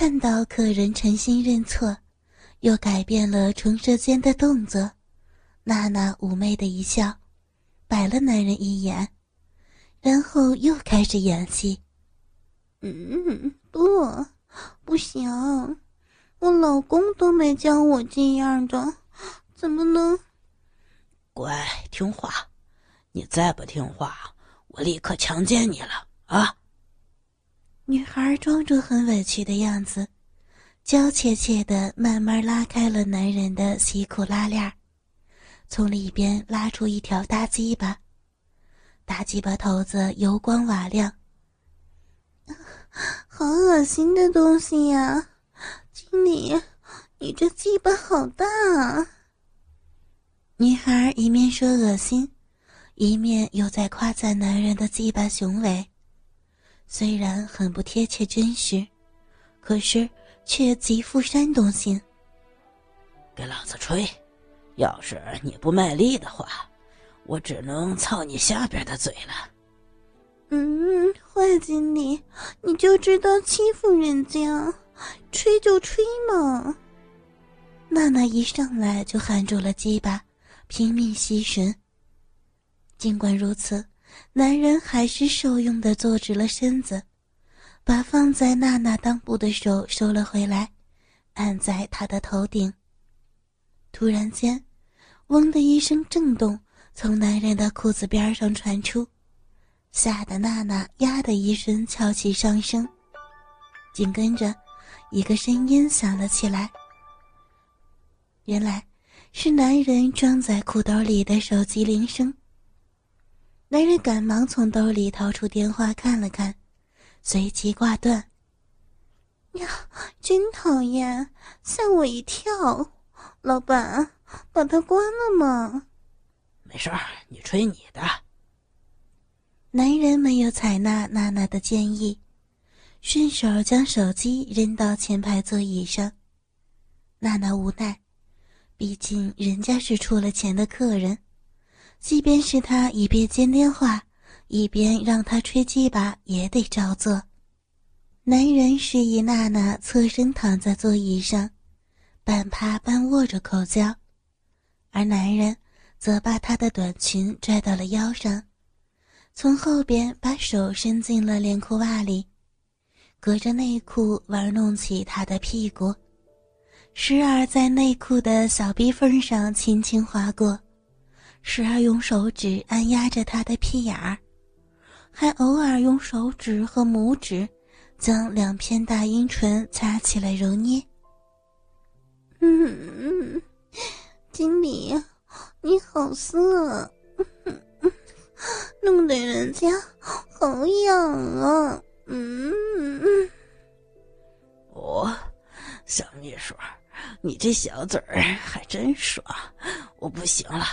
看到客人诚心认错，又改变了唇舌间的动作，娜娜妩媚的一笑，白了男人一眼，然后又开始演戏。嗯，不，不行，我老公都没教我这样的，怎么能？乖，听话，你再不听话，我立刻强奸你了啊！女孩装作很委屈的样子，娇怯怯的慢慢拉开了男人的西裤拉链，从里边拉出一条大鸡巴，大鸡巴头子油光瓦亮。好恶心的东西呀，经理，你这鸡巴好大啊！女孩一面说恶心，一面又在夸赞男人的鸡巴雄伟。虽然很不贴切真实，可是却极富煽动性。给老子吹！要是你不卖力的话，我只能操你下边的嘴了。嗯，坏经理，你就知道欺负人家，吹就吹嘛！娜娜一上来就含住了鸡巴，拼命吸吮。尽管如此，男人还是受用的坐直了身子，把放在娜娜裆部的手收了回来，按在她的头顶。突然间，嗡的一声震动从男人的裤子边上传出。吓得娜娜呀的一声翘起上身，紧跟着，一个声音响了起来。原来，是男人装在裤兜里的手机铃声。男人赶忙从兜里掏出电话看了看，随即挂断。呀，真讨厌，吓我一跳！老板，把它关了吗？没事儿，你吹你的。男人没有采纳娜娜的建议，顺手将手机扔到前排座椅上。娜娜无奈，毕竟人家是出了钱的客人，即便是他一边接电话，一边让他吹鸡巴，也得照做。男人示意娜娜侧身躺在座椅上，半趴半握着口交，而男人则把她的短裙拽到了腰上。从后边把手伸进了连裤袜里，隔着内裤玩弄起她的屁股，时而在内裤的小逼缝上轻轻划过，时而用手指按压着他的屁眼儿，还偶尔用手指和拇指将两片大阴唇擦起来揉捏。嗯，经理，你好色。弄得人家好痒啊！嗯，哦，小秘书，你这小嘴儿还真爽，我不行了，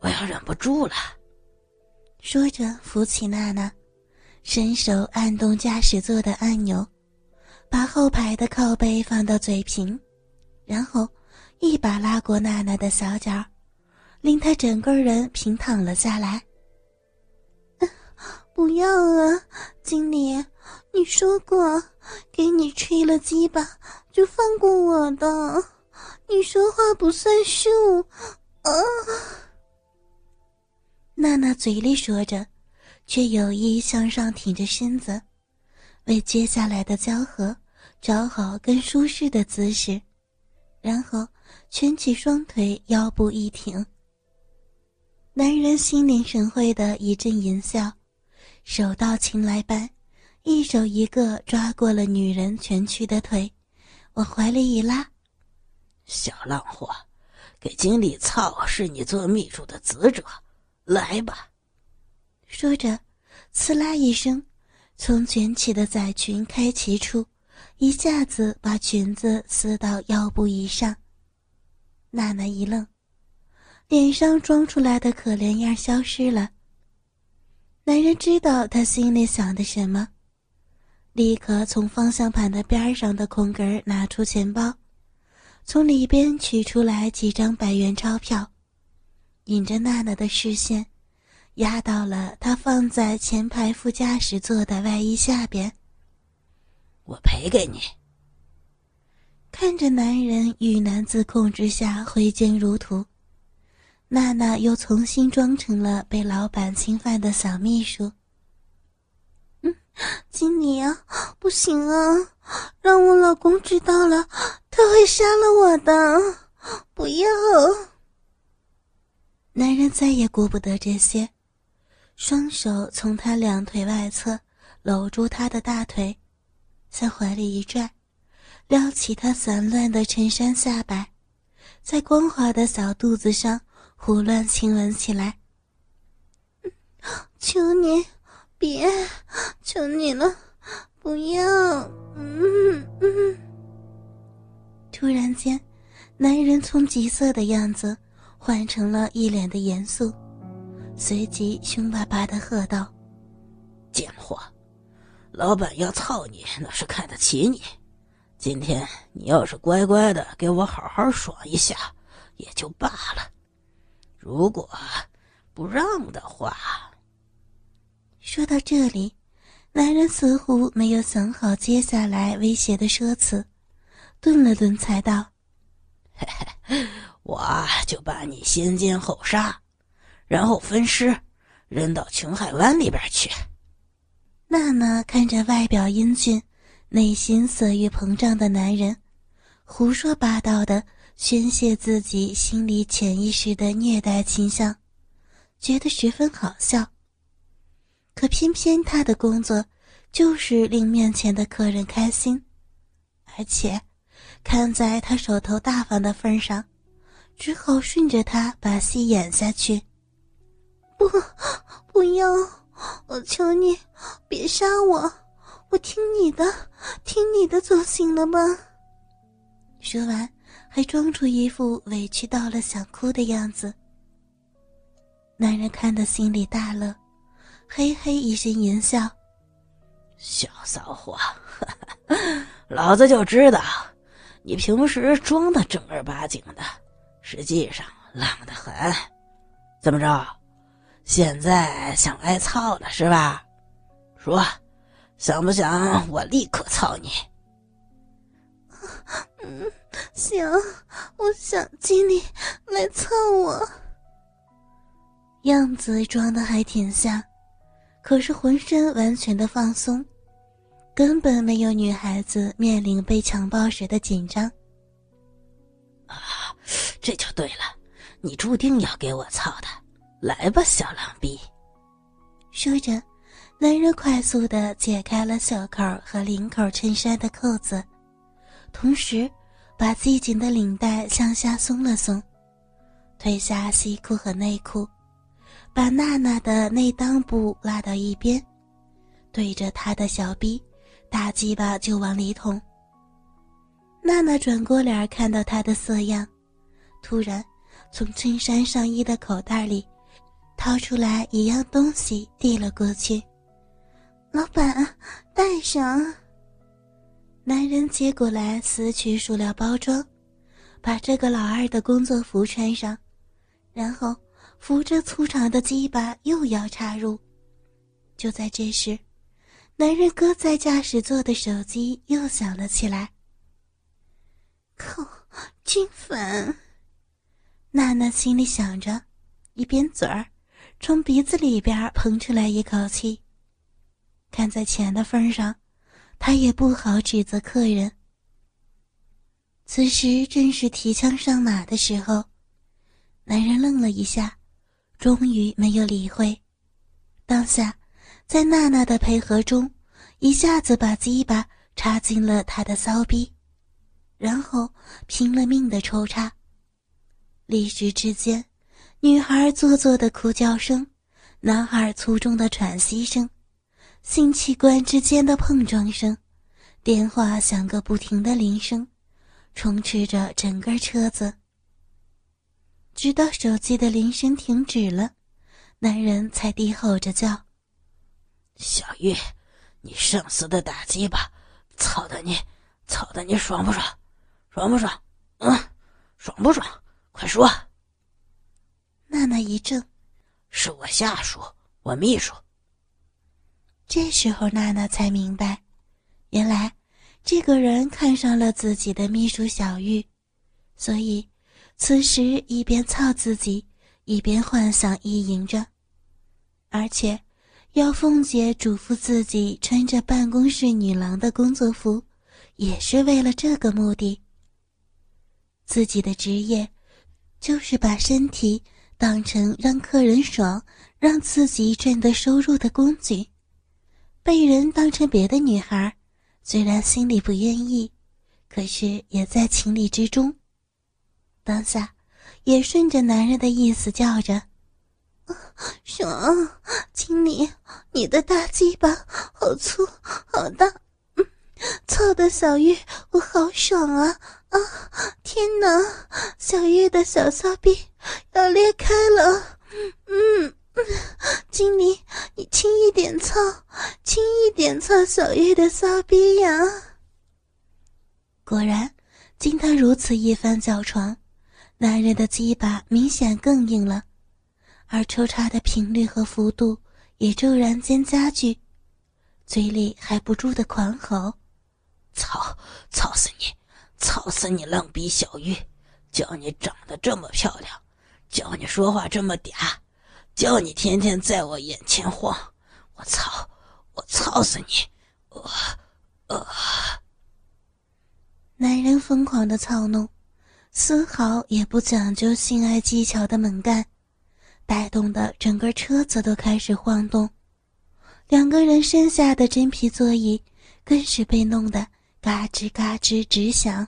我要忍不住了。说着，扶起娜娜，伸手按动驾驶座的按钮，把后排的靠背放到嘴平，然后一把拉过娜娜的小脚，令她整个人平躺了下来。不要啊，经理！你说过，给你吹了鸡巴就放过我的。你说话不算数啊！娜娜嘴里说着，却有意向上挺着身子，为接下来的交合找好更舒适的姿势，然后蜷起双腿，腰部一挺。男人心领神会的一阵淫笑。手到擒来般，一手一个抓过了女人蜷曲的腿，往怀里一拉。小浪货，给经理操是你做秘书的职责，来吧。说着，刺啦一声，从卷起的仔裙开启处，一下子把裙子撕到腰部以上。娜娜一愣，脸上装出来的可怜样消失了。男人知道他心里想的什么，立刻从方向盘的边上的空格拿出钱包，从里边取出来几张百元钞票，引着娜娜的视线，压到了她放在前排副驾驶座的外衣下边。我赔给你。看着男人与男子控制下挥剑如土，娜娜又重新装成了被老板侵犯的小秘书。嗯，经理啊，不行啊，让我老公知道了，他会杀了我的，不要！男人再也顾不得这些，双手从她两腿外侧搂住她的大腿，向怀里一拽。撩起她散乱的衬衫下摆，在光滑的小肚子上胡乱亲吻起来。求你，别！求你了，不要！嗯嗯。突然间，男人从急色的样子换成了一脸的严肃，随即凶巴巴的喝道：“贱货，老板要操你，那是看得起你。”今天你要是乖乖的给我好好爽一下，也就罢了；如果不让的话，说到这里，男人似乎没有想好接下来威胁的说辞，顿了顿，才道：“嘿嘿，我就把你先奸后杀，然后分尸，扔到琼海湾里边去。”娜娜看着外表英俊。内心色欲膨胀的男人，胡说八道的宣泄自己心里潜意识的虐待倾向，觉得十分好笑。可偏偏他的工作就是令面前的客人开心，而且看在他手头大方的份上，只好顺着他把戏演下去。不，不要！我求你，别杀我！我听你的，听你的总行了吧？说完，还装出一副委屈到了想哭的样子。男人看得心里大乐，嘿嘿一声淫笑：“小骚货，老子就知道，你平时装的正儿八经的，实际上浪得很。怎么着？现在想挨操了是吧？说。”想不想我立刻操你？嗯，行，我想经理来操我。样子装的还挺像，可是浑身完全的放松，根本没有女孩子面临被强暴时的紧张。这就对了，你注定要给我操的，来吧，小狼逼。说着。男人快速的解开了袖口和领口衬衫的扣子，同时把系紧的领带向下松了松，褪下西裤和内裤，把娜娜的内裆部拉到一边，对着她的小臂，大鸡巴就往里捅。娜娜转过脸看到他的色样，突然从衬衫上衣的口袋里掏出来一样东西递了过去。老板，带上。男人接过来，撕去塑料包装，把这个老二的工作服穿上，然后扶着粗长的鸡巴又要插入。就在这时，男人搁在驾驶座的手机又响了起来。靠，金粉！娜娜心里想着，一边嘴儿从鼻子里边喷出来一口气。看在钱的份上，她也不好指责客人。此时正是提枪上马的时候，男人愣了一下，终于没有理会。当下，在娜娜的配合中，一下子把鸡巴插进了他的骚逼，然后拼了命的抽插。立时之间，女孩做作的哭叫声，男孩粗重的喘息声。性器官之间的碰撞声，电话响个不停的铃声，充斥着整个车子。直到手机的铃声停止了，男人才低吼着叫：“小玉，你上司的打击吧，操的你，操的你爽不爽？爽不爽？嗯，爽不爽？快说！”娜娜一怔：“是我下属，我秘书。”这时候，娜娜才明白，原来这个人看上了自己的秘书小玉，所以此时一边操自己，一边幻想意淫着，而且要凤姐嘱咐自己穿着办公室女郎的工作服，也是为了这个目的。自己的职业就是把身体当成让客人爽、让自己赚得收入的工具，被人当成别的女孩。虽然心里不愿意，可是也在情理之中。当下，也顺着男人的意思叫着：“爽，经理，你的大鸡巴好粗好大，嗯，操的小玉，我好爽啊啊！天哪，小月的小骚逼要裂开了，嗯嗯。”经理，你轻一点操，轻一点操小月的骚逼呀！果然，经他如此一番叫床，男人的鸡巴明显更硬了，而抽插的频率和幅度也骤然间加剧，嘴里还不住的狂吼：“操，操死你！操死你浪逼小玉！叫你长得这么漂亮，叫你说话这么嗲！”叫你天天在我眼前晃，我操！我操死你！呃呃。男人疯狂的操弄，丝毫也不讲究性爱技巧的猛干，带动的整个车子都开始晃动，两个人身下的真皮座椅更是被弄得嘎吱嘎吱直响。